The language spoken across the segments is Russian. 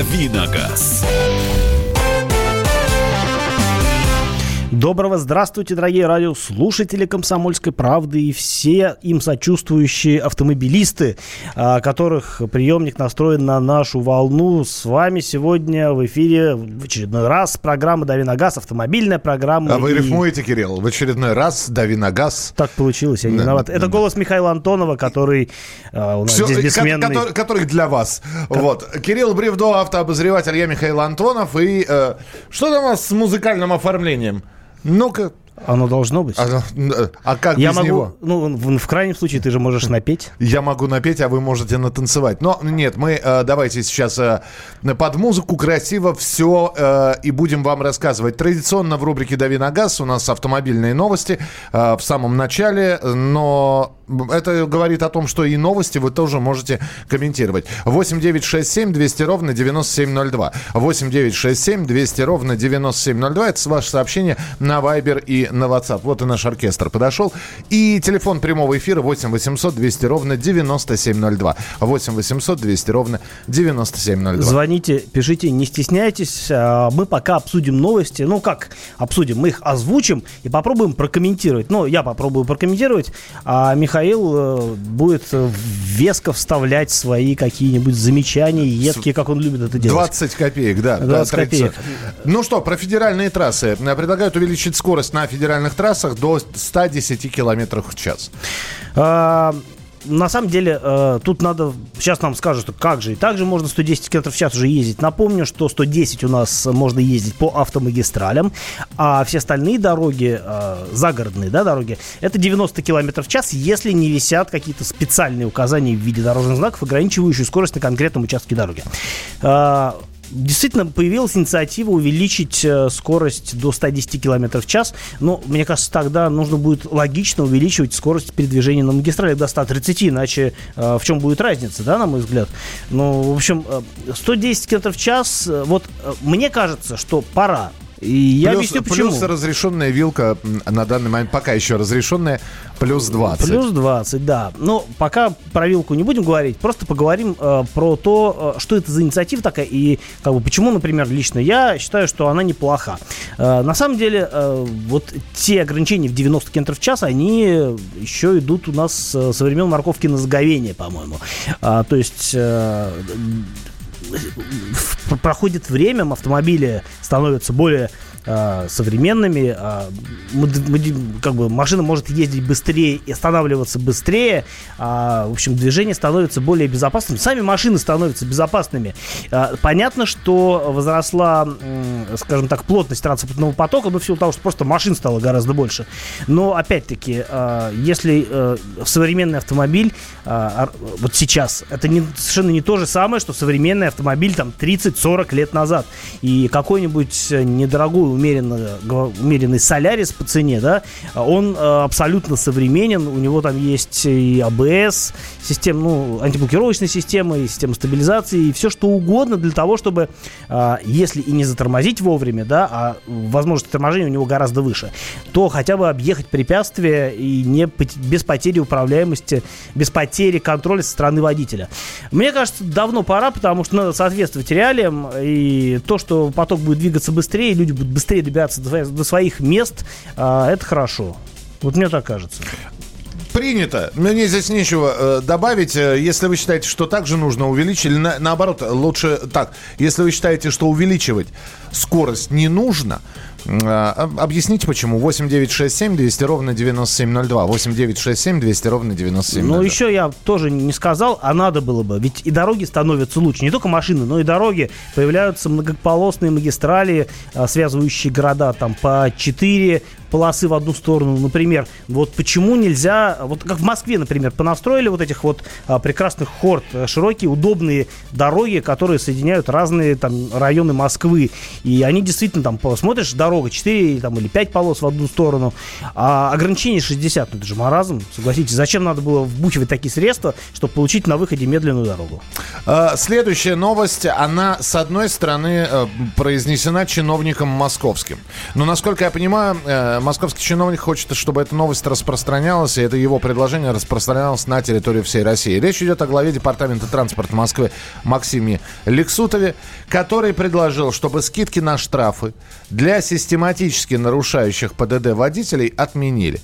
«Давиногаз». Доброго здравствуйте, дорогие радиослушатели «Комсомольской правды» и все им сочувствующие автомобилисты, а, которых приемник настроен на нашу волну. С вами сегодня в эфире в очередной раз программа «Дави на газ», автомобильная программа. А вы и... рифмуете, Кирилл, в очередной раз «Дави на газ». Так получилось, я не да, виноват. Да, Это да. голос Михаила Антонова, который а, у нас Все, здесь бессменный. Который, который для вас. Как... Вот. Кирилл Бревдо, автообозреватель, я Михаил Антонов. И э, что там у вас с музыкальным оформлением? Ну-ка, оно должно быть. А, а как я без могу, него? Ну, в, в крайнем случае ты же можешь напеть. Я могу напеть, а вы можете натанцевать. Но нет, мы э, давайте сейчас э, под музыку красиво все э, и будем вам рассказывать. Традиционно в рубрике «Дави на газ» у нас автомобильные новости э, в самом начале, но это говорит о том, что и новости вы тоже можете комментировать. 8 9 6 7 200 ровно 9702. 8 9 6 7 200 ровно 9702. Это ваше сообщение на Viber и на WhatsApp. Вот и наш оркестр подошел. И телефон прямого эфира 8 800 200 ровно 9702. 8 800 200 ровно 9702. Звоните, пишите, не стесняйтесь. А, мы пока обсудим новости. Ну как обсудим? Мы их озвучим и попробуем прокомментировать. Ну, я попробую прокомментировать, а Михаил э, будет веско вставлять свои какие-нибудь замечания, едкие, как он любит это делать. 20 копеек, да. 20 копеек. Ну что, про федеральные трассы. Предлагают увеличить скорость на федеральных трассах до 110 км в час. А, на самом деле, э, тут надо... Сейчас нам скажут, что как же. И также можно 110 км в час уже ездить. Напомню, что 110 у нас можно ездить по автомагистралям, а все остальные дороги, э, загородные да, дороги, это 90 км в час, если не висят какие-то специальные указания в виде дорожных знаков, ограничивающие скорость на конкретном участке дороги. Э, действительно появилась инициатива увеличить э, скорость до 110 км в час. Но, мне кажется, тогда нужно будет логично увеличивать скорость передвижения на магистрали до 130, иначе э, в чем будет разница, да, на мой взгляд. Ну, в общем, 110 э, км в час, вот мне кажется, что пора и я плюс, объясню почему. Плюс разрешенная вилка на данный момент пока еще разрешенная плюс 20. Плюс 20, да. Но пока про вилку не будем говорить, просто поговорим э, про то, э, что это за инициатива такая и как бы, почему, например, лично я считаю, что она неплоха. Э, на самом деле, э, вот те ограничения в 90 км в час, они еще идут у нас э, со времен морковки на заговение, по-моему. А, то есть... Э, проходит время, автомобили становятся более э, современными. Э, мы, как бы машина может ездить быстрее и останавливаться быстрее. Э, в общем, движение становится более безопасным. Сами машины становятся безопасными. Э, понятно, что возросла, э, скажем так, плотность транспортного потока, но в силу того, что просто машин стало гораздо больше. Но, опять-таки, э, если э, современный автомобиль э, вот сейчас, это не, совершенно не то же самое, что современный автомобиль там 30-40 лет назад. И какой-нибудь недорогой умеренно, умеренный Солярис по цене, да, он э, абсолютно современен, у него там есть и АБС, система, ну, антиблокировочная система, и система стабилизации, и все что угодно для того, чтобы, э, если и не затормозить вовремя, да, а возможность торможения у него гораздо выше, то хотя бы объехать препятствие и не без потери управляемости, без потери контроля со стороны водителя. Мне кажется, давно пора, потому что надо соответствовать реалиям, и то, что поток будет двигаться быстрее, люди будут быстрее добираться до своих мест, а, это хорошо. Вот мне так кажется. Принято. Мне здесь нечего э, добавить. Э, если вы считаете, что также нужно увеличить, или на, наоборот, лучше так. Если вы считаете, что увеличивать скорость не нужно, объясните почему. 8 9 6 7 200 ровно 9702. 8 9 6 7 200 ровно 9702. Ну, еще я тоже не сказал, а надо было бы. Ведь и дороги становятся лучше. Не только машины, но и дороги. Появляются многополосные магистрали, а, связывающие города там по 4, полосы в одну сторону, например. Вот почему нельзя, вот как в Москве, например, понастроили вот этих вот а, прекрасных хорд, э, широкие, удобные дороги, которые соединяют разные там районы Москвы. И они действительно там, посмотришь, дорога 4 там, или 5 полос в одну сторону, а ограничение 60, ну это же маразм, согласитесь. Зачем надо было вбухивать такие средства, чтобы получить на выходе медленную дорогу? А, следующая новость, она, с одной стороны, э, произнесена чиновником московским. Но, насколько я понимаю, э, московский чиновник хочет, чтобы эта новость распространялась, и это его предложение распространялось на территории всей России. Речь идет о главе Департамента транспорта Москвы Максиме Лексутове, который предложил, чтобы скидки на штрафы для систематически нарушающих ПДД водителей отменили.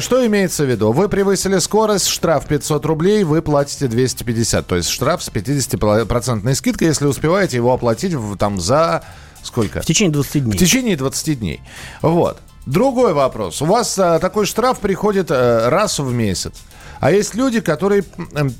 Что имеется в виду? Вы превысили скорость, штраф 500 рублей, вы платите 250. То есть штраф с 50% скидкой, если успеваете его оплатить там за сколько? В течение 20 дней. В течение 20 дней. Вот. Другой вопрос. У вас а, такой штраф приходит а, раз в месяц. А есть люди, которые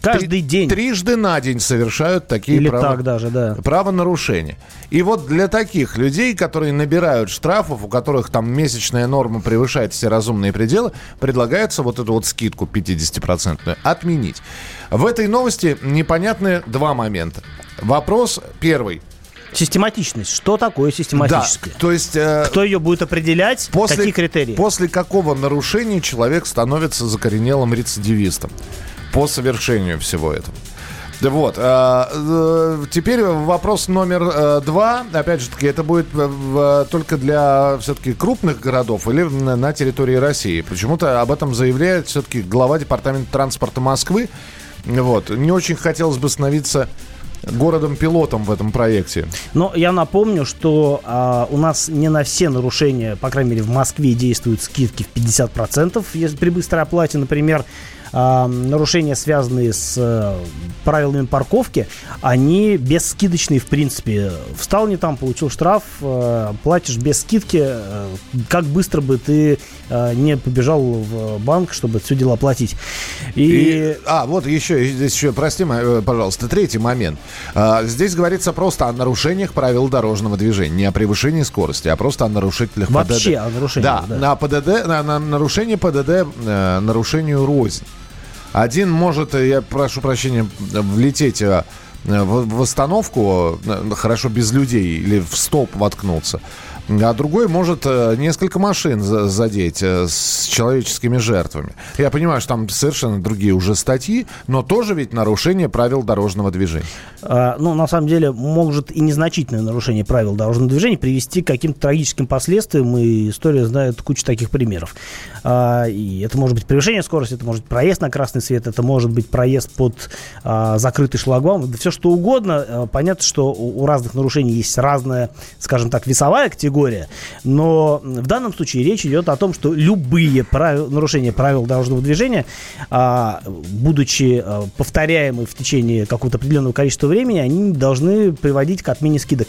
каждый три, день трижды на день совершают такие Или право, так даже, да. правонарушения. И вот для таких людей, которые набирают штрафов, у которых там месячная норма превышает все разумные пределы, предлагается вот эту вот скидку 50% отменить. В этой новости непонятны два момента. Вопрос первый. Систематичность. Что такое систематическое? Да, то есть... Э, Кто ее будет определять? После, Какие критерии? После какого нарушения человек становится закоренелым рецидивистом? По совершению всего этого. Вот. Э, э, теперь вопрос номер э, два. Опять же таки, это будет только для все-таки крупных городов или на территории России. Почему-то об этом заявляет все-таки глава Департамента транспорта Москвы. Вот. Не очень хотелось бы становиться городом-пилотом в этом проекте. Но я напомню, что а, у нас не на все нарушения, по крайней мере в Москве, действуют скидки в 50%, если при быстрой оплате, например, э, нарушения, связанные с э, правилами парковки, они бесскидочные в принципе. Встал не там, получил штраф, э, платишь без скидки. Э, как быстро бы ты э, не побежал в банк, чтобы все дело оплатить. И... И, а, вот еще, здесь еще, прости, пожалуйста, третий момент. А, здесь говорится просто о нарушениях правил дорожного движения. Не о превышении скорости, а просто о нарушителях Вообще ПДД. о нарушениях, да. да. На ПДД, на, на нарушение ПДД, э, нарушению рознь. Один может, э, я прошу прощения, влететь э, в, в остановку, э, хорошо без людей, или в столб воткнуться а другой может э, несколько машин задеть э, с человеческими жертвами. Я понимаю, что там совершенно другие уже статьи, но тоже ведь нарушение правил дорожного движения. А, ну, на самом деле, может и незначительное нарушение правил дорожного движения привести к каким-то трагическим последствиям, и история знает кучу таких примеров. А, и это может быть превышение скорости, это может быть проезд на красный свет, это может быть проезд под а, закрытый шлагбаум, все что угодно. А, понятно, что у, у разных нарушений есть разная, скажем так, весовая категория, категория. Но в данном случае речь идет о том, что любые правил, нарушения правил дорожного движения, а, будучи а, повторяемы в течение какого-то определенного количества времени, они должны приводить к отмене скидок.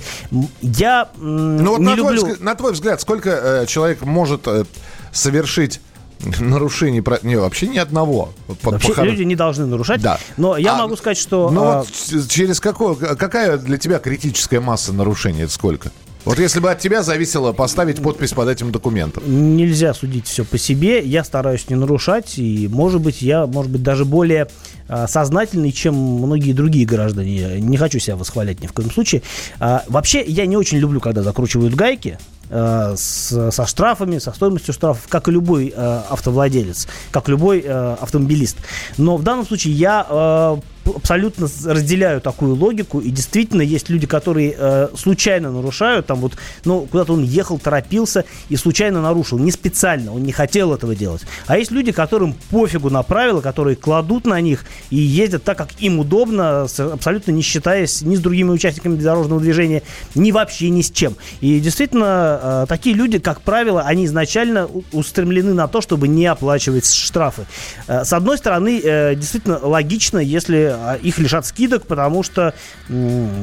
Я ну, вот не на люблю... Твой, на твой взгляд, сколько э, человек может э, совершить нарушений, не, вообще ни одного. вообще по, люди не должны нарушать. Да. Но я а, могу сказать, что... Ну а... вот через какое, какая для тебя критическая масса нарушений? Это сколько? Вот если бы от тебя зависело поставить подпись под этим документом. Нельзя судить все по себе. Я стараюсь не нарушать. И, может быть, я, может быть, даже более а, сознательный, чем многие другие граждане. Не хочу себя восхвалять ни в коем случае. А, вообще, я не очень люблю, когда закручивают гайки э, с, со штрафами, со стоимостью штрафов, как и любой э, автовладелец, как любой э, автомобилист. Но в данном случае я э, абсолютно разделяю такую логику. И действительно есть люди, которые э, случайно нарушают. Там вот, ну, куда-то он ехал, торопился и случайно нарушил. Не специально, он не хотел этого делать. А есть люди, которым пофигу на правила, которые кладут на них и ездят так, как им удобно, абсолютно не считаясь ни с другими участниками дорожного движения, ни вообще ни с чем. И действительно, э, такие люди, как правило, они изначально устремлены на то, чтобы не оплачивать штрафы. Э, с одной стороны, э, действительно логично, если а их лишат скидок, потому что,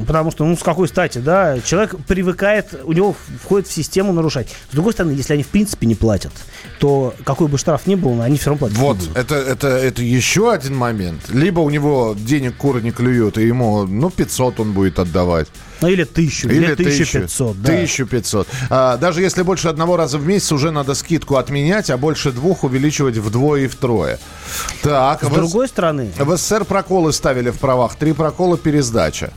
потому что, ну, с какой стати, да, человек привыкает, у него входит в систему нарушать. С другой стороны, если они в принципе не платят, то какой бы штраф ни был, они все равно платят. Вот, это, это, это еще один момент. Либо у него денег куры не клюют, и ему, ну, 500 он будет отдавать. Ну, или тысячу, или, или 1500, да. 1500. А, даже если больше одного раза в месяц, уже надо скидку отменять, а больше двух увеличивать вдвое и втрое. Так, С в... другой стороны... В СССР проколы ставили в правах. Три прокола пересдача.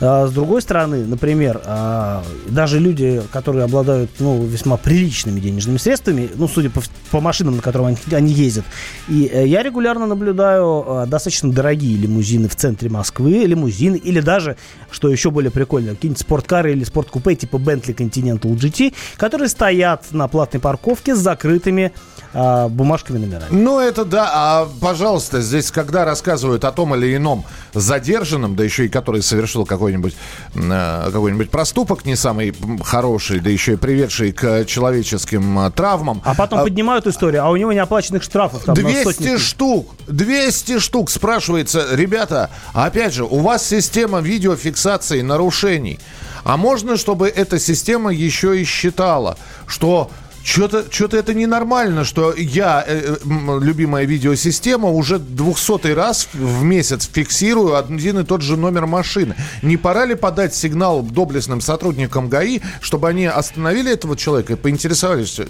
А, с другой стороны, например, а, даже люди, которые обладают ну, весьма приличными денежными средствами, ну, судя по, по машинам, на которых они, ездят, и э, я регулярно наблюдаю а, достаточно дорогие лимузины в центре Москвы, лимузины, или даже, что еще более прикольно, какие-нибудь спорткары или спорткупе типа Bentley Continental GT, которые стоят на платной парковке с закрытыми бумажками номерами. Ну, это да. А, пожалуйста, здесь, когда рассказывают о том или ином задержанном, да еще и который совершил какой-нибудь э, какой-нибудь проступок не самый хороший, да еще и приведший к человеческим э, травмам. А потом а, поднимают историю, а у него неоплаченных штрафов там 200 штук, 200 штук. Спрашивается, ребята, опять же, у вас система видеофиксации нарушений. А можно, чтобы эта система еще и считала, что что-то что это ненормально, что я, э, э любимая видеосистема, уже двухсотый раз в месяц фиксирую один и тот же номер машины. Не пора ли подать сигнал доблестным сотрудникам ГАИ, чтобы они остановили этого человека и поинтересовались,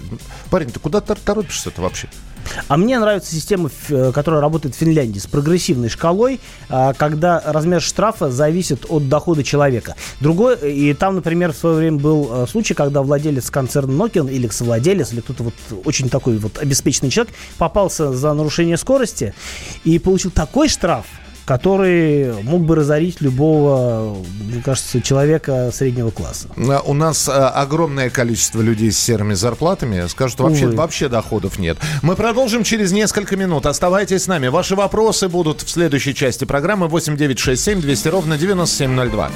парень, ты куда торопишься-то вообще? А мне нравится система, э, которая работает в Финляндии с прогрессивной шкалой, а, когда размер штрафа зависит от дохода человека. Другой, и там, например, в свое время был э, случай, когда владелец концерна Nokia или совладелец, или кто-то вот очень такой вот обеспеченный человек попался за нарушение скорости и получил такой штраф, который мог бы разорить любого, мне кажется, человека среднего класса. У нас а, огромное количество людей с серыми зарплатами. Скажут, вообще, вообще доходов нет. Мы продолжим через несколько минут. Оставайтесь с нами. Ваши вопросы будут в следующей части программы 8967 200 ровно 9702.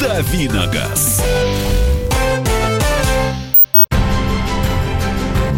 Давиногаз.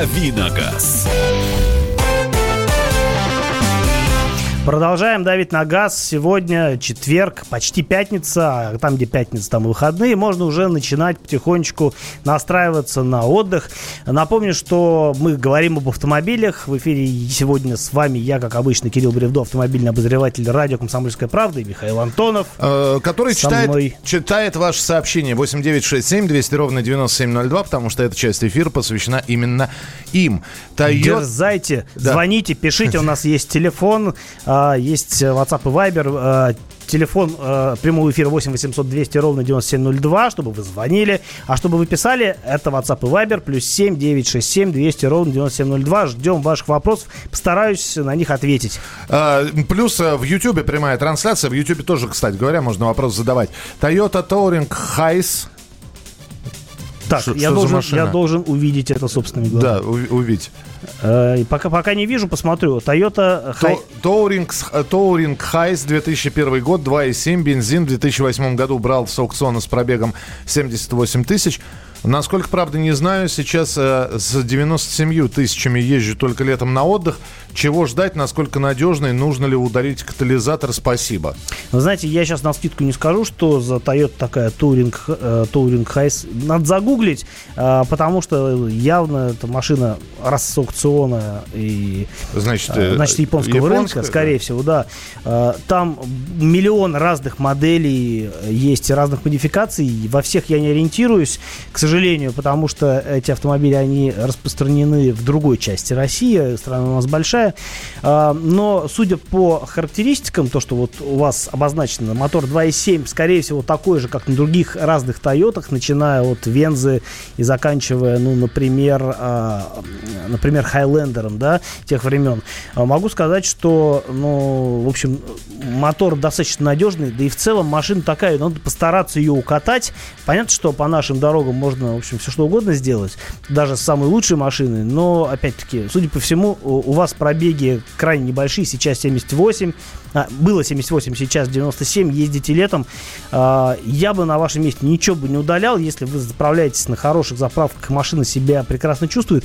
Давиногаз. Продолжаем давить на газ. Сегодня четверг, почти пятница. А там, где пятница, там выходные. Можно уже начинать потихонечку настраиваться на отдых. Напомню, что мы говорим об автомобилях. В эфире сегодня с вами я, как обычно, Кирилл Бревдо, автомобильный обозреватель радио «Комсомольская правда» и Михаил Антонов. Э, который читает, мной. читает ваше сообщение 8967 200 ровно 9702, потому что эта часть эфира посвящена именно им. Toyota... Дерзайте, да. звоните, пишите. У нас есть телефон а, есть WhatsApp и Viber. А, телефон э, прямого эфира 8 800 200 ровно 9702, чтобы вы звонили. А чтобы вы писали, это WhatsApp и Viber, плюс 7 967 200 ровно 9702. Ждем ваших вопросов, постараюсь на них ответить. А, плюс в YouTube прямая трансляция. В YouTube тоже, кстати говоря, можно вопрос задавать. Toyota Touring Hiace так, Ш, я, должен, я должен увидеть это собственными глазами. Да, увидеть. Э, пока, пока не вижу, посмотрю. Toyota. Touring, Touring Hiace 2001 год, 2,7, бензин в 2008 году брал с аукциона с пробегом 78 тысяч. Насколько, правда, не знаю. Сейчас э, с 97 тысячами езжу только летом на отдых. Чего ждать, насколько надежный, нужно ли ударить катализатор, спасибо. Вы знаете, я сейчас на скидку не скажу, что за Toyota такая Touring, э, Touring Hiace. Надо загуглить, э, потому что явно эта машина раз с аукциона и значит, э, значит японского японская, рынка, скорее да. всего, да. Э, там миллион разных моделей есть, разных модификаций. Во всех я не ориентируюсь, к сожалению, потому что эти автомобили, они распространены в другой части России. Страна у нас большая большая. А, но, судя по характеристикам, то, что вот у вас обозначено, мотор 2.7, скорее всего, такой же, как на других разных Тойотах, начиная от Вензы и заканчивая, ну, например, а, например, Хайлендером, да, тех времен. А, могу сказать, что, ну, в общем, мотор достаточно надежный, да и в целом машина такая, надо постараться ее укатать. Понятно, что по нашим дорогам можно, в общем, все что угодно сделать, даже с самой лучшей машины, но, опять-таки, судя по всему, у вас про пробеги крайне небольшие, сейчас 78, а, было 78, сейчас 97, ездите летом. А, я бы на вашем месте ничего бы не удалял, если вы заправляетесь на хороших заправках, машина себя прекрасно чувствует.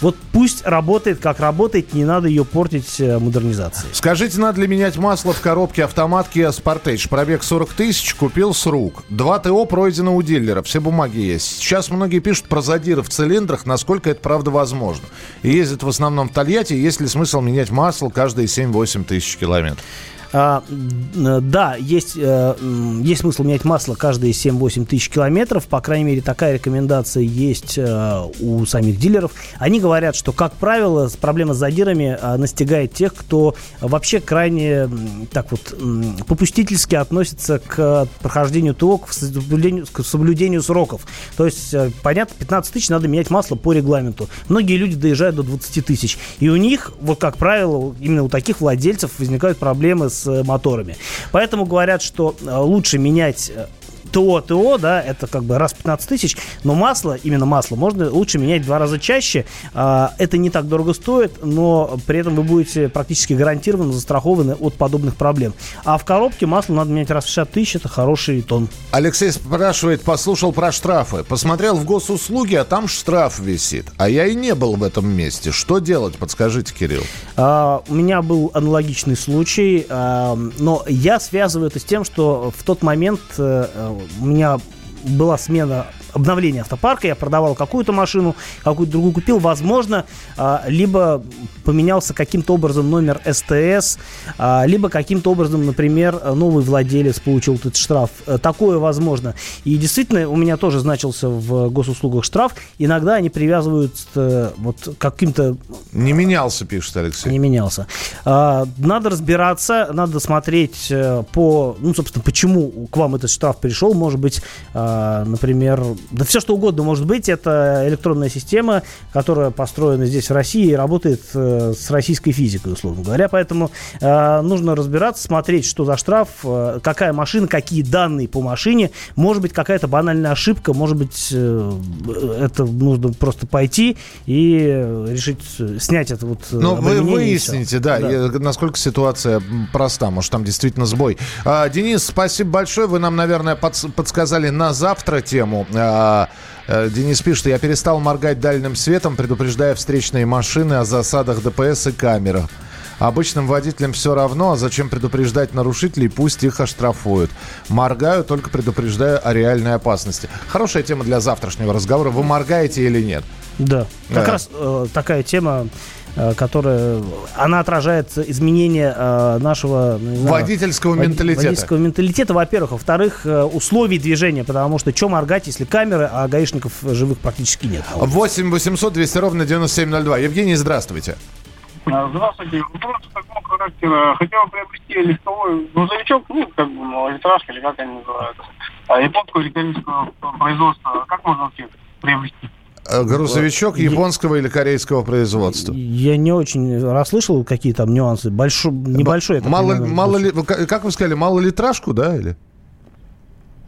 Вот пусть работает, как работает, не надо ее портить э, модернизацией. Скажите, надо ли менять масло в коробке автомат Kia Sportage? Пробег 40 тысяч, купил с рук. Два ТО пройдено у дилера, все бумаги есть. Сейчас многие пишут про задиры в цилиндрах, насколько это правда возможно. И ездят в основном в Тольятти, есть ли смысл менять масло каждые 7-8 тысяч километров? А, да, есть, э, есть смысл менять масло каждые 7-8 тысяч километров. По крайней мере, такая рекомендация есть э, у самих дилеров. Они говорят, что, как правило, проблема с задирами э, настигает тех, кто вообще крайне так вот попустительски относится к прохождению ТО, к соблюдению, к соблюдению сроков. То есть, понятно, 15 тысяч надо менять масло по регламенту. Многие люди доезжают до 20 тысяч. И у них, вот как правило, именно у таких владельцев возникают проблемы с моторами. Поэтому говорят, что э, лучше менять э, ТО, ТО, да, это как бы раз 15 тысяч, но масло, именно масло, можно лучше менять в два раза чаще. А, это не так дорого стоит, но при этом вы будете практически гарантированно застрахованы от подобных проблем. А в коробке масло надо менять раз в 60 тысяч, это хороший тон. Алексей спрашивает, послушал про штрафы. Посмотрел в госуслуги, а там штраф висит. А я и не был в этом месте. Что делать? Подскажите, Кирилл. А, у меня был аналогичный случай, а, но я связываю это с тем, что в тот момент э, у меня была смена обновления автопарка, я продавал какую-то машину, какую-то другую купил, возможно, а, либо поменялся каким-то образом номер СТС, а, либо каким-то образом, например, новый владелец получил этот штраф. Э, такое возможно. И действительно, у меня тоже значился в госуслугах штраф. Иногда они привязывают э, вот каким-то... Не менялся, пишет Алексей. Не менялся. А, надо разбираться, надо смотреть э, по, ну, собственно, почему к вам этот штраф пришел. Может быть, например, да все что угодно может быть. Это электронная система, которая построена здесь в России и работает э, с российской физикой, условно говоря. Поэтому э, нужно разбираться, смотреть, что за штраф, э, какая машина, какие данные по машине. Может быть, какая-то банальная ошибка, может быть, э, это нужно просто пойти и решить снять это вот. Но вы выясните, да, да. насколько ситуация проста. Может, там действительно сбой. А, Денис, спасибо большое. Вы нам, наверное, подсказали на завтра тему. А, э, Денис пишет, я перестал моргать дальним светом, предупреждая встречные машины о засадах ДПС и камерах. Обычным водителям все равно, а зачем предупреждать нарушителей, пусть их оштрафуют. Моргаю, только предупреждаю о реальной опасности. Хорошая тема для завтрашнего разговора. Вы моргаете или нет? Да, как да. раз э, такая тема которая, она отражает изменения э, нашего знаю, водительского менталитета. Водительского менталитета, во-первых. Во-вторых, э, условий движения, потому что что моргать, если камеры, а гаишников живых практически нет. 8 800 200 ровно 9702. Евгений, здравствуйте. Здравствуйте. Вопрос такого характера. Хотел приобрести листовой грузовичок, ну, как бы, ну, литражка, или как они называются. А японского или корейского производства. Как можно вообще приобрести? Э, грузовичок японского или корейского производства? Я не очень расслышал, какие там нюансы. Большой, небольшой. Мало, понимаю, мало ли, как вы сказали, малолитражку, да, или?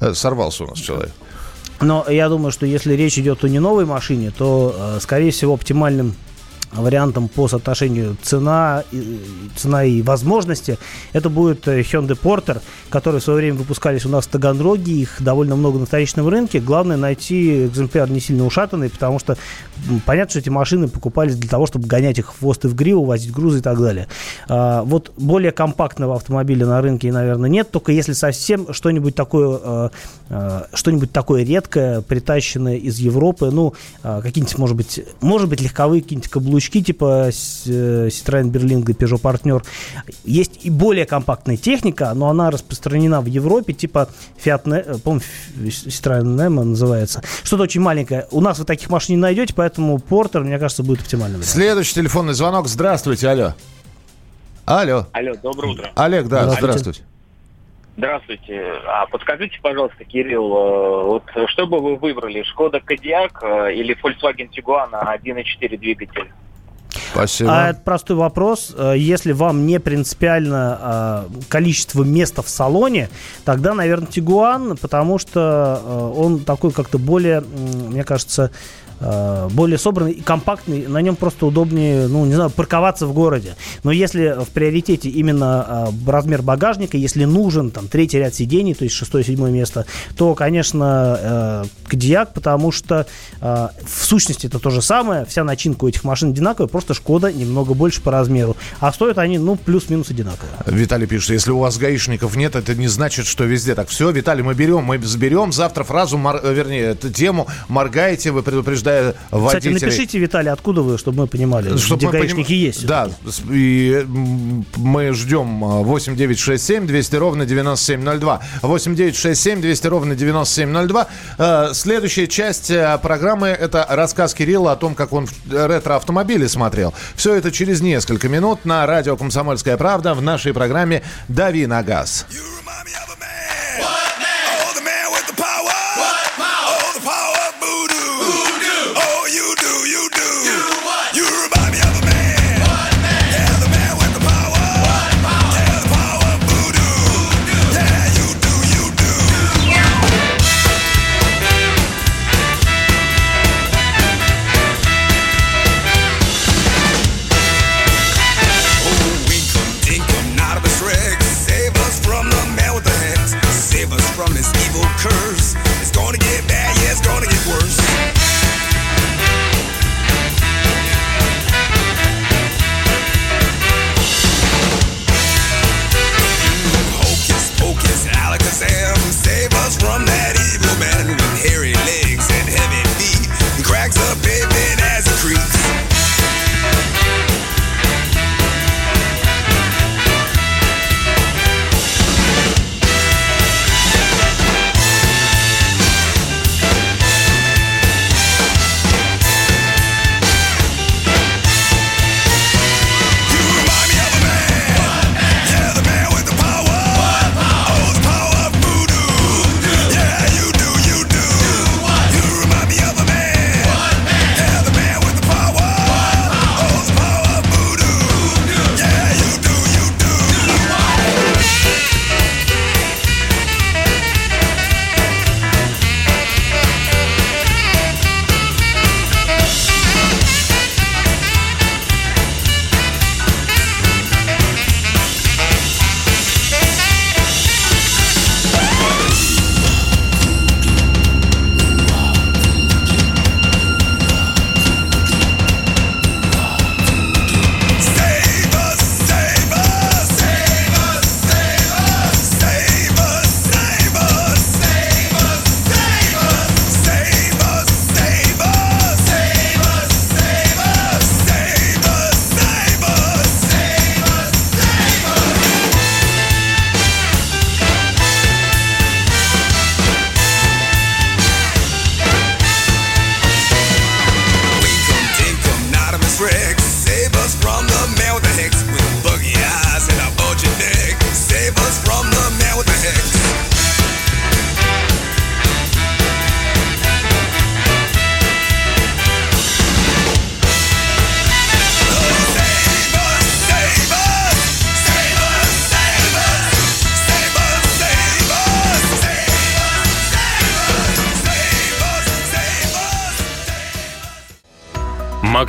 Э, сорвался у нас человек. Но я думаю, что если речь идет о не новой машине, то, э, скорее всего, оптимальным вариантом по соотношению цена, цена и возможности, это будет э, Hyundai Porter, которые в свое время выпускались у нас в Таганроге, их довольно много на вторичном рынке. Главное найти экземпляр не сильно ушатанный, потому что понятно, что эти машины покупались для того, чтобы гонять их в хвост и в гриву, возить грузы и так далее. А, вот более компактного автомобиля на рынке, наверное, нет, только если совсем что-нибудь такое, э, э, что-нибудь такое редкое, притащенное из Европы, ну, какие-нибудь, может быть, может быть, легковые какие-нибудь каблуки каблучки типа э, Citroёn Berlingo, Peugeot Partner. Есть и более компактная техника, но она распространена в Европе, типа Fiat, э, по-моему, Citroёn Nemo называется. Что-то очень маленькое. У нас вы таких машин не найдете, поэтому Porter, мне кажется, будет оптимальным. Следующий телефонный звонок. Здравствуйте, алло. Алло. Алло, доброе утро. Олег, да, здравствуйте. здравствуйте. Здравствуйте. А подскажите, пожалуйста, Кирилл, э, вот что бы вы выбрали, Шкода Кодиак или Volkswagen Tiguan 1.4 двигатель? Спасибо. А это простой вопрос. Э, если вам не принципиально а, количество места в салоне, тогда, наверное, Тигуан, потому что э, он такой как-то более, мне кажется, э, более собранный и компактный, на нем просто удобнее, ну, не знаю, парковаться в городе. Но если в приоритете именно э, размер багажника, если нужен там третий ряд сидений, то есть шестое-седьмое место, то, конечно, э, Кодиак, потому что э, в сущности это то же самое, вся начинка у этих машин одинаковая, просто Шкода немного больше по размеру. А стоят они, ну, плюс-минус одинаково. Виталий пишет, если у вас гаишников нет, это не значит, что везде так. Все, Виталий, мы берем, мы сберем завтра фразу, мор... Э, вернее, эту тему, моргаете, вы предупреждая водителей. Кстати, напишите, Виталий, откуда вы, чтобы мы понимали, чтобы где мы гаишники поним... есть. Да, и мы ждем 8967 200 ровно 9702. 8967 200 ровно 9702. Э, следующая часть э, программы – это рассказ Кирилла о том, как он ретро-автомобили смотрел. Все это через несколько минут на радио «Комсомольская правда» в нашей программе «Дави на газ».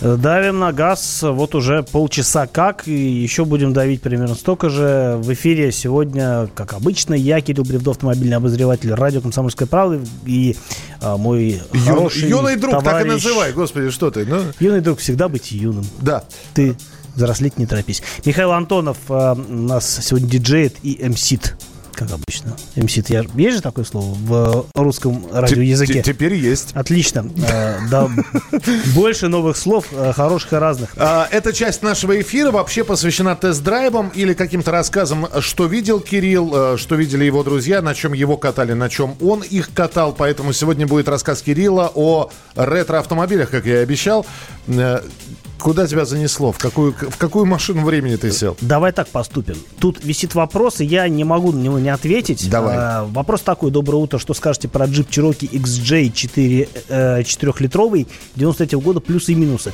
Давим на газ вот уже полчаса как, и еще будем давить примерно столько же. В эфире сегодня, как обычно, я, Кирилл Бревдов, автомобильный обозреватель радио «Комсомольская правда» и а, мой Ю, хороший Юный друг, товарищ... так и называй, господи, что ты. Ну... Юный друг, всегда быть юным. Да. Ты взрослеть не торопись. Михаил Антонов а, у нас сегодня диджеет и мсит как обычно. МС, я, есть же такое слово в русском радиоязыке? Теперь есть. Отлично. Э, да, больше новых слов, э, хороших и разных. А, Эта часть нашего эфира вообще посвящена тест-драйвам или каким-то рассказам, что видел Кирилл, э, что видели его друзья, на чем его катали, на чем он их катал. Поэтому сегодня будет рассказ Кирилла о ретро-автомобилях, как я и обещал. Э, Куда тебя занесло? В какую, в какую машину времени ты сел? Давай так поступим. Тут висит вопрос, и я не могу на него не ответить. Давай. А, вопрос такой. Доброе утро. Что скажете про джип Cherokee XJ 4, э, 4-литровый 93 года плюсы и минусы?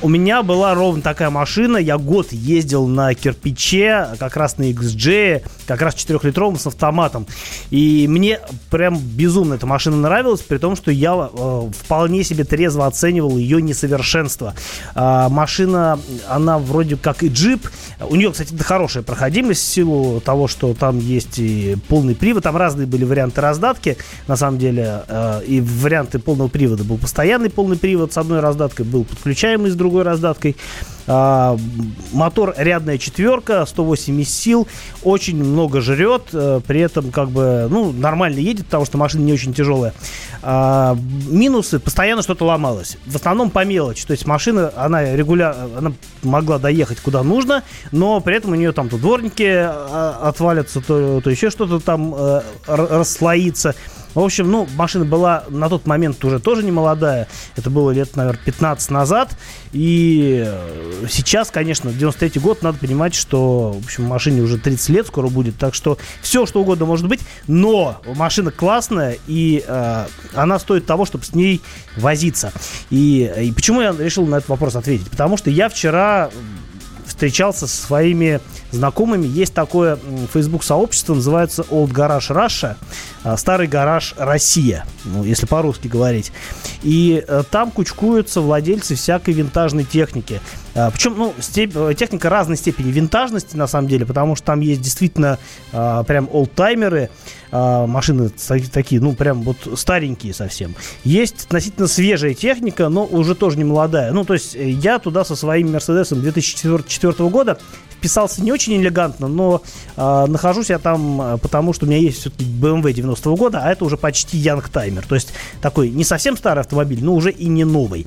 У меня была ровно такая машина. Я год ездил на кирпиче, как раз на XJ, как раз 4-литровым с автоматом. И мне прям безумно эта машина нравилась, при том, что я э, вполне себе трезво оценивал ее несовершенство. А, машина, она вроде как и джип. У нее, кстати, хорошая проходимость в силу того, что там есть и полный привод. Там разные были варианты раздатки, на самом деле. Э, и варианты полного привода был постоянный полный привод с одной раздаткой, был подключаемый с другой раздаткой. А, мотор рядная четверка, 180 сил, очень много жрет, э, при этом как бы, ну, нормально едет, потому что машина не очень тяжелая. А, минусы, постоянно что-то ломалось. В основном по мелочи, то есть машина, она регулярно, она могла доехать куда нужно, но при этом у нее там то дворники а, отвалятся, то, то еще что-то там э, расслоится. В общем, ну, машина была на тот момент уже тоже не молодая. Это было лет, наверное, 15 назад. И э, сейчас, конечно, 93 год, надо понимать, что, в общем, машине уже 30 лет скоро будет. Так что все, что угодно может быть. Но машина классная, и э, она стоит того, чтобы с ней возиться. И, и почему я решил на этот вопрос ответить? Потому что я вчера встречался со своими знакомыми. Есть такое Facebook сообщество, называется Old Garage Russia, а, старый гараж Россия, ну, если по-русски говорить. И э, там кучкуются владельцы всякой винтажной техники. А, Причем, ну, степ... техника разной степени винтажности, на самом деле, потому что там есть действительно а, прям олдтаймеры, а, машины такие, ну, прям вот старенькие совсем. Есть относительно свежая техника, но уже тоже не молодая. Ну, то есть э, я туда со своим Мерседесом 2004 года вписался не очень элегантно, но э, нахожусь я там э, потому, что у меня есть все-таки BMW 90 года, а это уже почти Youngtimer. То есть такой не совсем старый автомобиль, но уже и не новый.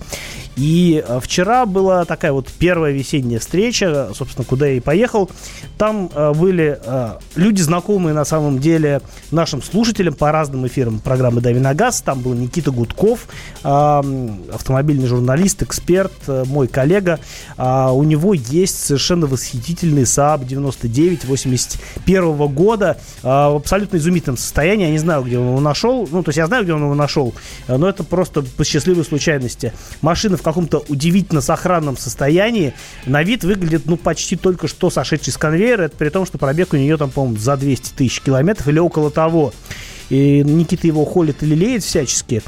И э, вчера была такая вот первая весенняя встреча, собственно, куда я и поехал. Там э, были э, люди, знакомые на самом деле нашим слушателям по разным эфирам программы «Дави на газ». Там был Никита Гудков, автомобильный журналист, эксперт, мой коллега. Э, у него есть совершенно восхитительный Saab 99 81 года в абсолютно изумительном состоянии. Я не знаю, где он его нашел. Ну, то есть я знаю, где он его нашел, но это просто по счастливой случайности. Машина в каком-то удивительно сохранном состоянии. На вид выглядит, ну, почти только что сошедший с конвейера. Это при том, что пробег у нее там, по-моему, за 200 тысяч километров или около того. И Никита его холит и лелеет всячески.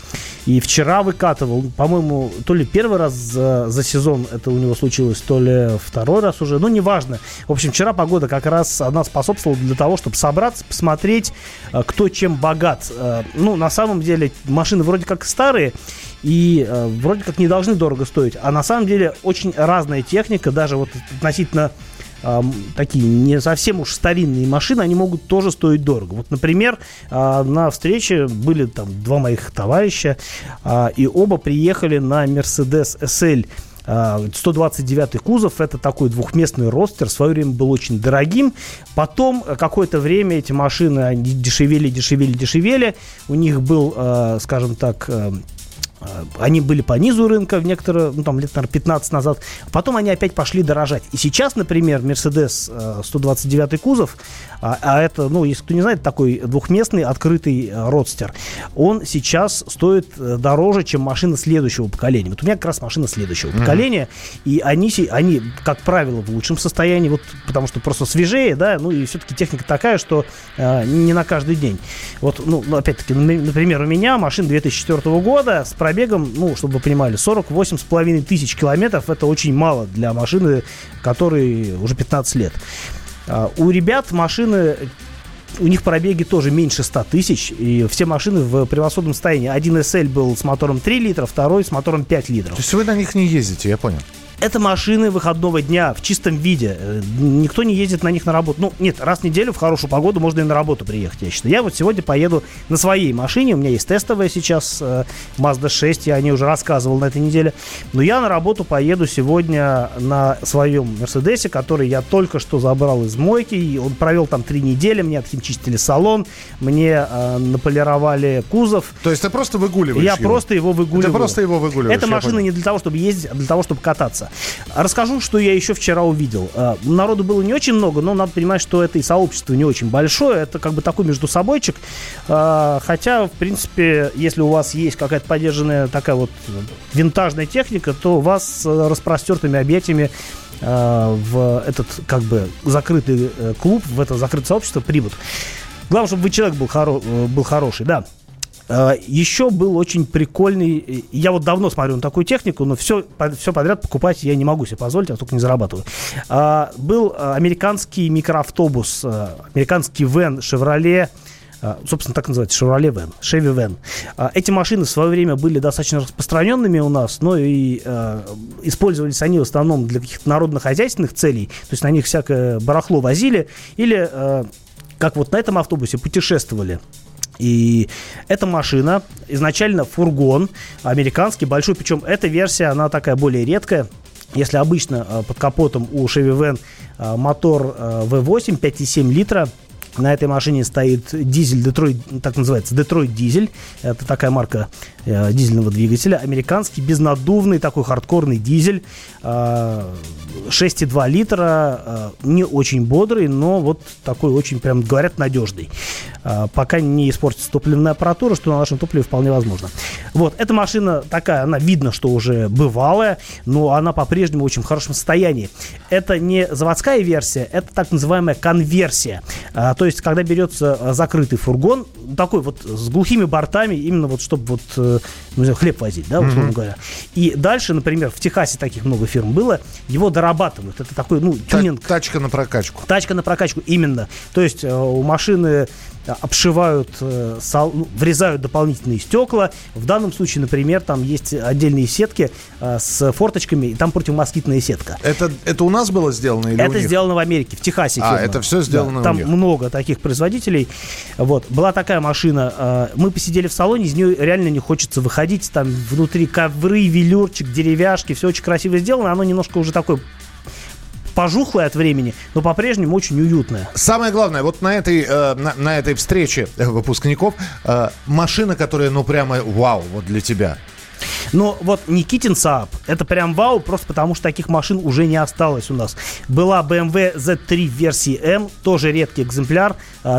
И вчера выкатывал, по-моему, то ли первый раз за, за сезон это у него случилось, то ли второй раз уже. Ну, неважно. В общем, вчера погода как раз она способствовала для того, чтобы собраться, посмотреть, э, кто чем богат. Э, Ну, на самом деле, машины вроде как старые, и э, вроде как не должны дорого стоить. А на самом деле очень разная техника, даже вот относительно э, такие не совсем уж старинные машины, они могут тоже стоить дорого. Вот, например, э, на встрече были там два моих товарища, э, и оба приехали на Mercedes SL 129 кузов, это такой двухместный ростер, в свое время был очень дорогим. Потом э, какое-то время эти машины они дешевели, дешевели, дешевели. У них был, э, скажем так, э, они были по низу рынка в некоторые, ну там лет, наверное, 15 назад. Потом они опять пошли дорожать. И сейчас, например, Mercedes э, 129 кузов, а, а это, ну, если кто не знает, такой двухместный открытый э, родстер, он сейчас стоит э, дороже, чем машина следующего поколения. Вот у меня как раз машина следующего mm-hmm. поколения, и они, они, как правило, в лучшем состоянии, вот потому что просто свежее, да, ну и все-таки техника такая, что э, не на каждый день. Вот, ну, ну, опять-таки, например, у меня машина 2004 года с пробегом, ну, чтобы вы понимали, 48 с половиной тысяч километров, это очень мало для машины, которой уже 15 лет. А, У ребят машины у них пробеги тоже меньше 100 тысяч, и все машины в превосходном состоянии. Один SL был с мотором 3 литра, второй с мотором 5 литров. То есть вы на них не ездите, я понял. Это машины выходного дня в чистом виде. Э, Никто не ездит на них на работу. Ну, нет, раз в неделю в хорошую погоду можно и на работу приехать, я считаю. Я вот сегодня поеду на своей машине. У меня есть тестовая сейчас э, Mazda 6, я о ней уже рассказывал на этой неделе. Но я на работу поеду сегодня на своем Мерседесе, который я только что забрал из мойки. И он провел там три недели, мне отхимчистили салон, мне э, наполировали кузов. То есть ты просто выгуливаешь Я его? просто его выгуливаю. Ты просто его выгуливаешь, Эта машина понял. не для того, чтобы ездить, а для того, чтобы кататься. Расскажу, что я еще вчера увидел. А, Народу было не очень много, но надо понимать, что это и сообщество не очень большое. Это как бы такой между собойчик. А, Хотя, в принципе, если у вас есть какая-то поддержанная такая вот винтажная техника, то вас с распростертыми объятиями а, в этот как бы закрытый э, клуб, в это закрытое сообщество прибыт. Главное, чтобы вы человек был, хоро- э, был хороший, да. А, Еще был очень прикольный. Я вот давно смотрю на такую технику, но все, все подряд покупать я не могу себе позволить, а только не зарабатываю. А, Был американский микроавтобус, а, американский вен а, Собственно, так называется, Chevrolet Van, Chevy Van. Эти машины в свое время были достаточно распространенными у нас, но и э, использовались они в основном для каких-то народно-хозяйственных целей. То есть на них всякое барахло возили или, э, как вот на этом автобусе, путешествовали. И эта машина изначально фургон американский, большой, причем эта версия, она такая более редкая. Если обычно э, под капотом у Chevy Van э, мотор э, V8 5,7 литра, на этой машине стоит дизель Детройт, так называется, Детройт дизель. Это такая марка э, дизельного двигателя. Американский, безнадувный, такой хардкорный дизель. Э, 6,2 литра. э, не очень бодрый, но вот такой очень, прям говорят, надежный. Э, пока не испортится топливная аппаратура, что на нашем топливе вполне возможно. Вот, эта машина такая, она видно, что уже бывалая, но она по-прежнему в очень хорошем состоянии. Это не заводская версия, это так называемая конверсия. То есть, когда берется а, закрытый фургон, такой вот с глухими бортами, именно вот чтобы вот, э, ну, знаю, хлеб возить, да, условно говоря. И дальше, например, в Техасе таких много фирм было, его дорабатывают. Это такой, ну, Та- тюнинг. Тачка на прокачку. Тачка на прокачку, именно. То есть э, у машины э, обшивают, э, ну, врезают дополнительные стекла. В данном случае, например, там есть отдельные сетки э, с форточками, и там противомоскитная сетка. Это, это у нас было сделано или Это сделано в Америке, в Техасе. А, фирма. это всё сделано у Там них. много таких производителей. Вот. Была такая машина. э, Мы посидели в салоне, из нее реально не хочется выходить. Там внутри ковры, велюрчик, деревяшки. Все очень красиво сделано. Оно немножко уже такое пожухлое от времени, но по-прежнему очень уютное. Самое главное, вот на этой, э, на, на этой встрече э, выпускников э, машина, которая, ну, прямо вау, вот для тебя. Но вот Никитин Saab, это прям вау, просто потому что таких машин уже не осталось у нас. Была BMW Z3 в версии M, тоже редкий экземпляр,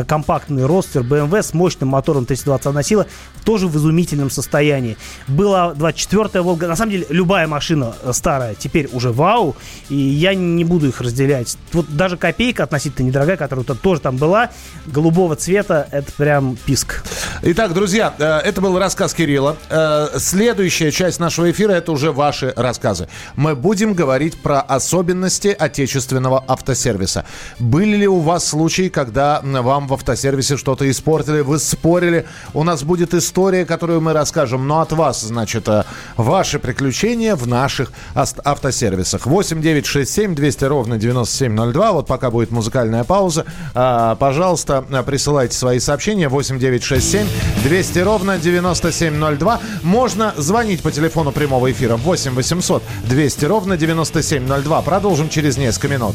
компактный ростер BMW с мощным мотором 321 сила, тоже в изумительном состоянии. Была 24-я Волга, на самом деле любая машина э, старая теперь уже вау, и я не буду их разделять. Вот даже копейка относительно недорогая, которая тут тоже там была, голубого цвета, это прям писк. Итак, друзья, э, это был рассказ Кирилла. Э, Следующая часть нашего эфира это уже ваши рассказы. Мы будем говорить про особенности отечественного автосервиса. Были ли у вас случаи, когда м, вам в автосервисе что-то испортили, вы спорили? У нас будет история, которую мы расскажем, но от вас, значит, э, ваши приключения в наших автосервисах. 8 9 6 7 200 ровно 9702. Вот пока будет музыкальная пауза. А, Пожалуйста, присылайте свои сообщения. 8 9 6 7 200 ровно 9702. Можно звонить по телефону прямого эфира 8 800 200 ровно 9702. Продолжим через несколько минут.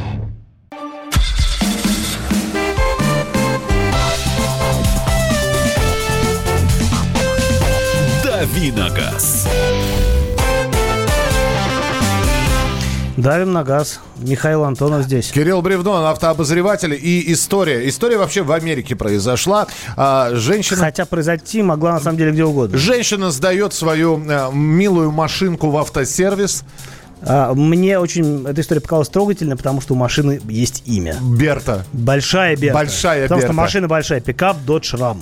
Давиногаз. Давим на газ. Михаил Антонов здесь. Кирилл Бревдон, автообозреватель и история. История вообще в Америке произошла. А, женщина... Хотя произойти могла на самом деле где угодно. Женщина сдает свою э, милую машинку в автосервис. А, Мне очень эта история показалась трогательной, потому что у машины есть имя. Берта. Большая Берта. Большая Потому что Берта. машина большая. Пикап Dodge Ram.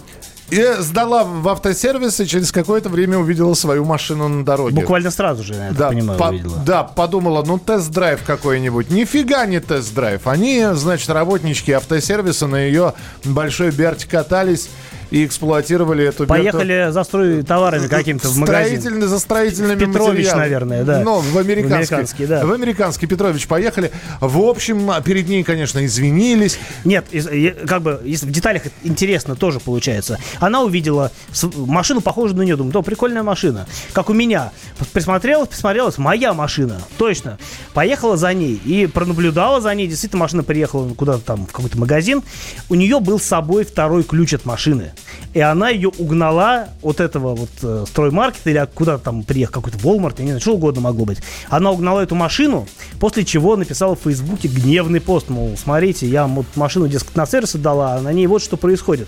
И сдала в автосервис и через какое-то время увидела свою машину на дороге. Буквально сразу же, я Да, понимаю, по- увидела. да, подумала, ну тест-драйв какой-нибудь. Нифига не тест-драйв. Они, значит, работнички автосервиса на ее большой Берте катались и эксплуатировали эту. Поехали за строй товарами каким-то в магазин. Строительный, за строительными Петрович, материалами. наверное, да. Ну, в американский. В американский, да. В американский Петрович поехали. В общем, перед ней, конечно, извинились. Нет, е- как бы, в деталях интересно тоже получается. Она увидела машину, похожую на нее, думает, о, прикольная машина. Как у меня. Присмотрелась, присмотрелась, моя машина. Точно. Поехала за ней и пронаблюдала за ней. Действительно, машина приехала куда-то там, в какой-то магазин. У нее был с собой второй ключ от машины. И она ее угнала от этого вот э, строймаркета или куда-то там приехал, какой-то Walmart, я не знаю, что угодно могло быть. Она угнала эту машину, после чего написала в Фейсбуке гневный пост, мол, смотрите, я вот машину, дескать, на сервис отдала, а на ней вот что происходит.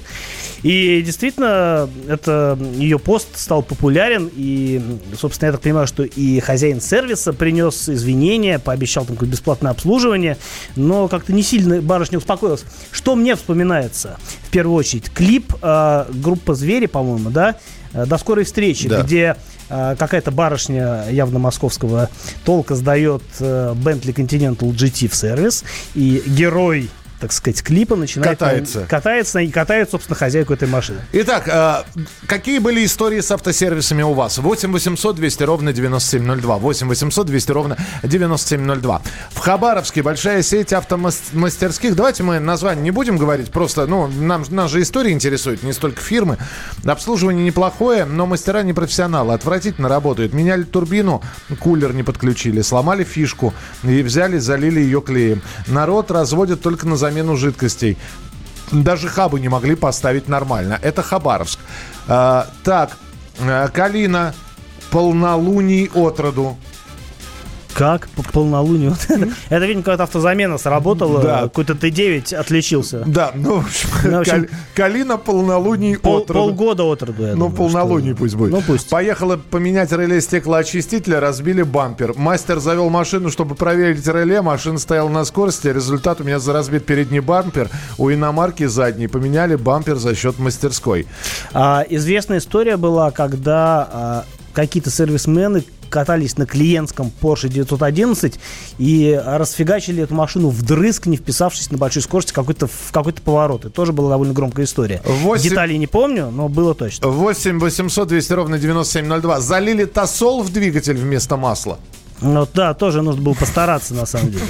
И действительно, это ее пост стал популярен, и, собственно, я так понимаю, что и хозяин сервиса принес извинения, пообещал там какое-то бесплатное обслуживание, но как-то не сильно барышня успокоилась. Что мне вспоминается, в первую очередь, клип э, группа «Звери», по-моему, да, э, «До скорой встречи», Да. где э, какая-то барышня явно московского толка сдает э, Bentley Continental GT в сервис, и герой так сказать, клипа начинает... Катается. Катается и катает, собственно, хозяйку этой машины. Итак, э, какие были истории с автосервисами у вас? 8 800 200 ровно 9702. 8 800 200 ровно 9702. В Хабаровске большая сеть автомастерских. Давайте мы название не будем говорить. Просто, ну, нам, нас же история интересует, не столько фирмы. Обслуживание неплохое, но мастера не профессионалы. Отвратительно работают. Меняли турбину, кулер не подключили. Сломали фишку и взяли, залили ее клеем. Народ разводит только на замену жидкостей. Даже хабы не могли поставить нормально. Это Хабаровск. А, так, а, Калина, полнолуний отроду. Как по полнолунию? Это, видимо, какая-то автозамена сработала. Какой-то Т9 отличился. Да, ну, в общем, Ну, Калина, полнолуний Пол- отроду. полгода от роду, Ну, что- пусть будет. Ну, пусть. Поехала поменять реле стеклоочистителя, разбили бампер. Мастер завел машину, чтобы проверить реле. Машина стояла на скорости. Результат у меня за разбит передний бампер. У иномарки задний. Поменяли бампер за счет мастерской. А, известная история была, когда а, какие-то сервисмены катались на клиентском Porsche 911 и расфигачили эту машину вдрызг, не вписавшись на большой скорости какой-то, в какой-то поворот. Это тоже была довольно громкая история. Восемь- Деталей не помню, но было точно. 8 800 200 ровно 9702. Залили тосол в двигатель вместо масла. Вот, да, тоже нужно было постараться, на самом деле.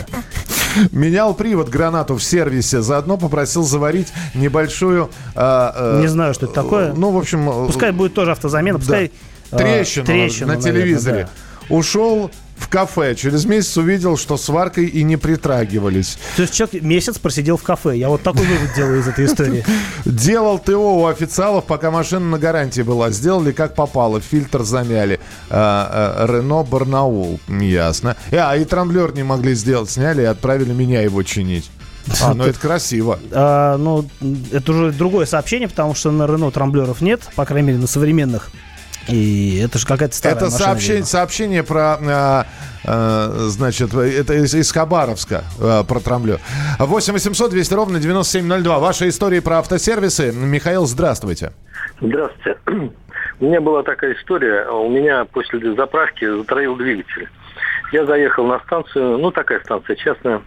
Менял привод гранату в сервисе. Заодно попросил заварить небольшую... а, э, Не знаю, что это такое. Ну, в общем... э, Пускай будет тоже автозамена, пускай... а, трещину, трещину, на наверное, телевизоре. Ушел в кафе. Через месяц увидел, что сваркой и не притрагивались. То есть человек месяц просидел в кафе. Я вот такой вывод делаю из этой истории. Делал ТО у официалов, пока машина на гарантии была. Сделали как попало. Фильтр замяли. А, а, Рено Барнаул. Ясно. А, и трамблер не могли сделать. Сняли и отправили меня его чинить. А, ну это красиво. А, ну, это уже другое сообщение, потому что на Рено трамблеров нет, по крайней мере, на современных. И это же какая-то старая Это машина, сообщение, видимо. сообщение про, э, э, значит, это из, из Хабаровска, э, про трамблер. 8 800 200 ровно 9702. Ваши истории про автосервисы. Михаил, здравствуйте. Здравствуйте. У меня была такая история. У меня после заправки затроил двигатель. Я заехал на станцию, ну такая станция частная.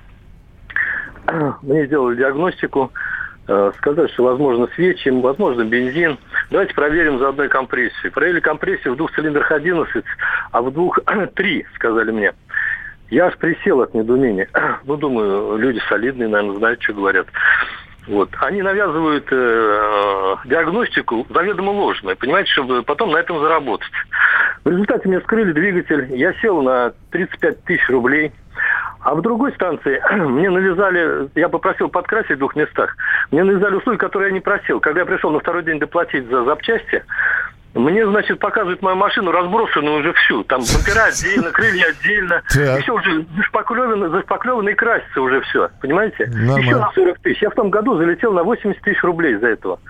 Мне сделали диагностику. Э, Сказали, что возможно свечи, возможно бензин. Давайте проверим заодно и компрессию. Проверили компрессию в двух цилиндрах 11, а в двух 3, сказали мне. Я аж присел от недоумения. Ну, думаю, люди солидные, наверное, знают, что говорят. Вот. Они навязывают э, диагностику заведомо ложную, понимаете, чтобы потом на этом заработать. В результате мне вскрыли двигатель, я сел на 35 тысяч рублей. А в другой станции мне навязали, я попросил подкрасить в двух местах, мне навязали услуги, которые я не просил. Когда я пришел на второй день доплатить за запчасти, мне, значит, показывают мою машину разбросанную уже всю. Там бампера отдельно, крылья отдельно. Так. И все уже зашпаклевано, зашпаклевано и красится уже все. Понимаете? Нормально. Еще на 40 тысяч. Я в том году залетел на 80 тысяч рублей за этого.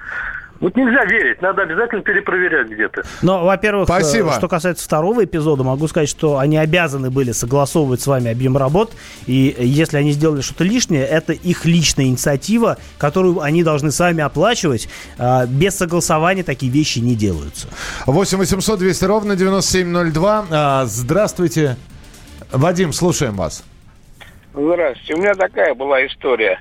Вот нельзя верить, надо обязательно перепроверять где-то. Но, во-первых, Спасибо. э, что касается второго эпизода, могу сказать, что они обязаны были согласовывать с вами объем работ, и если они сделали что-то лишнее, это их личная инициатива, которую они должны сами оплачивать. А, Без согласования такие вещи не делаются. 8 800 200 ровно 9702. А, Здравствуйте. Вадим, слушаем вас. Здравствуйте. У меня такая была история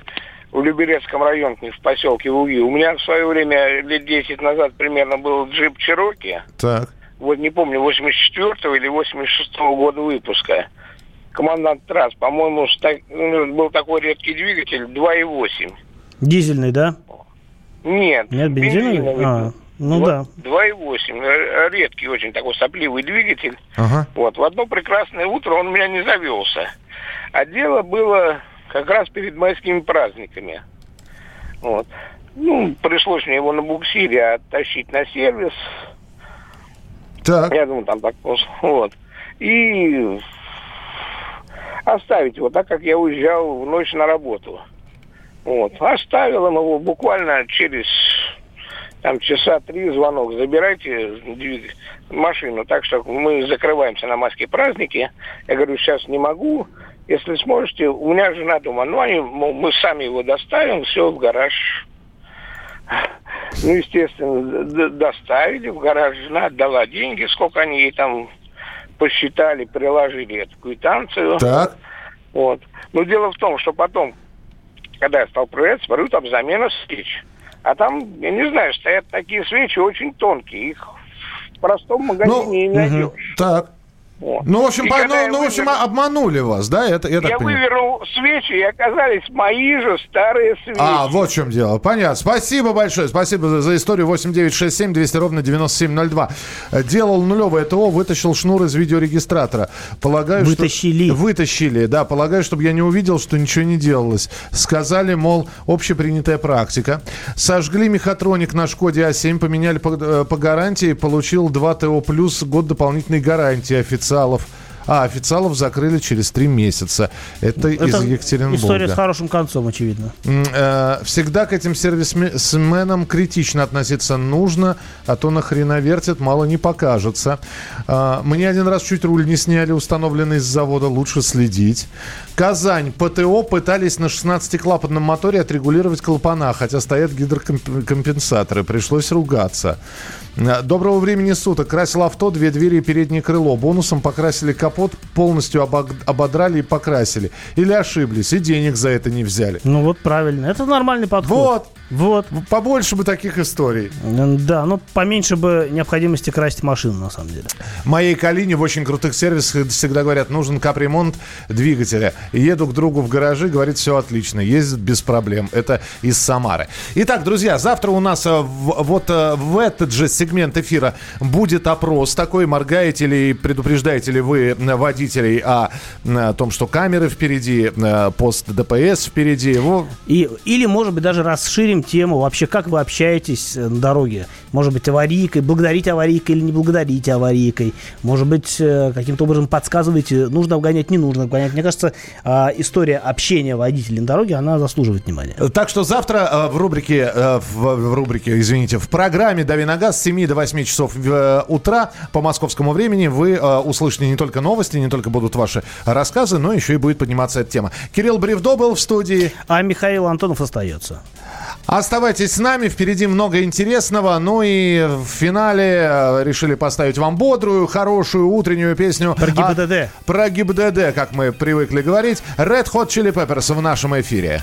в Люберецком районе, в поселке Луги. У меня в свое время, лет 10 назад примерно, был джип Чироки. Так. Вот не помню, 84 или 86 года выпуска. Командант трасс, по-моему, ну, был такой редкий двигатель 2,8. Дизельный, да? Нет, Нет, бензиновый? бензиновый А, ну Вот да. 2,8. Э, Редкий очень такой сопливый двигатель. Ага. Вот, в одно прекрасное утро он у меня не завелся. А дело было как раз перед майскими праздниками. Вот. Ну, пришлось мне его на буксире оттащить на сервис. Так. Я думаю, там так просто. Вот. И оставить его, так как я уезжал в ночь на работу. Вот. Оставил им его буквально через там часа три звонок. Забирайте машину. Так что мы закрываемся на майские праздники. Я говорю, сейчас не могу. Если сможете, у меня жена дома. Ну, они, мол, мы сами его доставим, все в гараж. Ну, естественно, доставили в гараж. Жена отдала деньги, сколько они ей там посчитали, приложили эту квитанцию. Так. Вот. Но дело в том, что потом, когда я стал проверять, смотрю, там замена свеч. А там, я не знаю, стоят такие свечи очень тонкие. Их в простом магазине не мгм. найдешь. Так. Вот. Ну, в общем, по- ну, ну, в общем, вывернул- обманули вас, да? Это, я так я вывернул свечи, и оказались мои же старые свечи. А, вот в чем дело. Понятно. Спасибо большое. Спасибо за, за историю. 8967 200 ровно 9702. Э, Делал нулевое ТО, вытащил шнур из видеорегистратора. Полагаю, Вытащили. Что... Вытащили, да. Полагаю, чтобы я не увидел, что ничего не делалось. Сказали, мол, общепринятая практика. Сожгли мехатроник на Шкоде А7, поменяли по, э, по гарантии, получил 2 ТО плюс год дополнительной гарантии официалов. А, официалов закрыли через три месяца. Это, из Это Екатеринбурга. история с хорошим концом, очевидно. Э, Всегда к этим сервисменам критично относиться нужно, а то нахрена вертят, мало не покажется. А, Мне один раз чуть руль не сняли, установленный с завода, лучше следить. Казань, ПТО пытались на 16-клапанном моторе отрегулировать клапана, хотя стоят гидрокомпенсаторы, пришлось ругаться. Э, Доброго времени суток. Красил авто, две двери и переднее крыло. Бонусом покрасили капот, полностью ободрали и покрасили. Или ошиблись, и денег за это не взяли. Ну вот правильно. Это нормальный подход. Вот. Вот. Побольше бы таких историй. Да, ну поменьше бы необходимости красить машину, на самом деле. Моей Калине в очень крутых сервисах всегда говорят, нужен капремонт двигателя. Еду к другу в гаражи, говорит, все отлично, ездит без проблем. Это из Самары. Итак, друзья, завтра у нас э, вот э, в этот же сегмент эфира будет опрос такой, моргаете ли, предупреждаете ли вы водителей о, том, что камеры впереди, э, пост ДПС впереди. И, или, может быть, даже расширим обсудим тему вообще, как вы общаетесь э, на дороге. Может быть, аварийкой, благодарить аварийкой или не благодарить аварийкой. Может быть, э, каким-то образом подсказываете, нужно обгонять, не нужно обгонять. Мне кажется, а, история общения водителей на дороге, она заслуживает внимания. Так что завтра э, в рубрике, в, рубрике, извините, в программе «Дави на газ» с 7 до 8 часов утра по московскому времени вы услышите не только новости, не только будут ваши рассказы, но еще и будет подниматься эта тема. Кирилл Бревдо был в студии. А Михаил Антонов остается. Оставайтесь с нами, впереди много интересного. Ну и в финале э, решили поставить вам бодрую, хорошую утреннюю песню. Про ГИБДД. А, про ГИБДД, как мы привыкли говорить. Red Hot Chili Peppers в нашем эфире.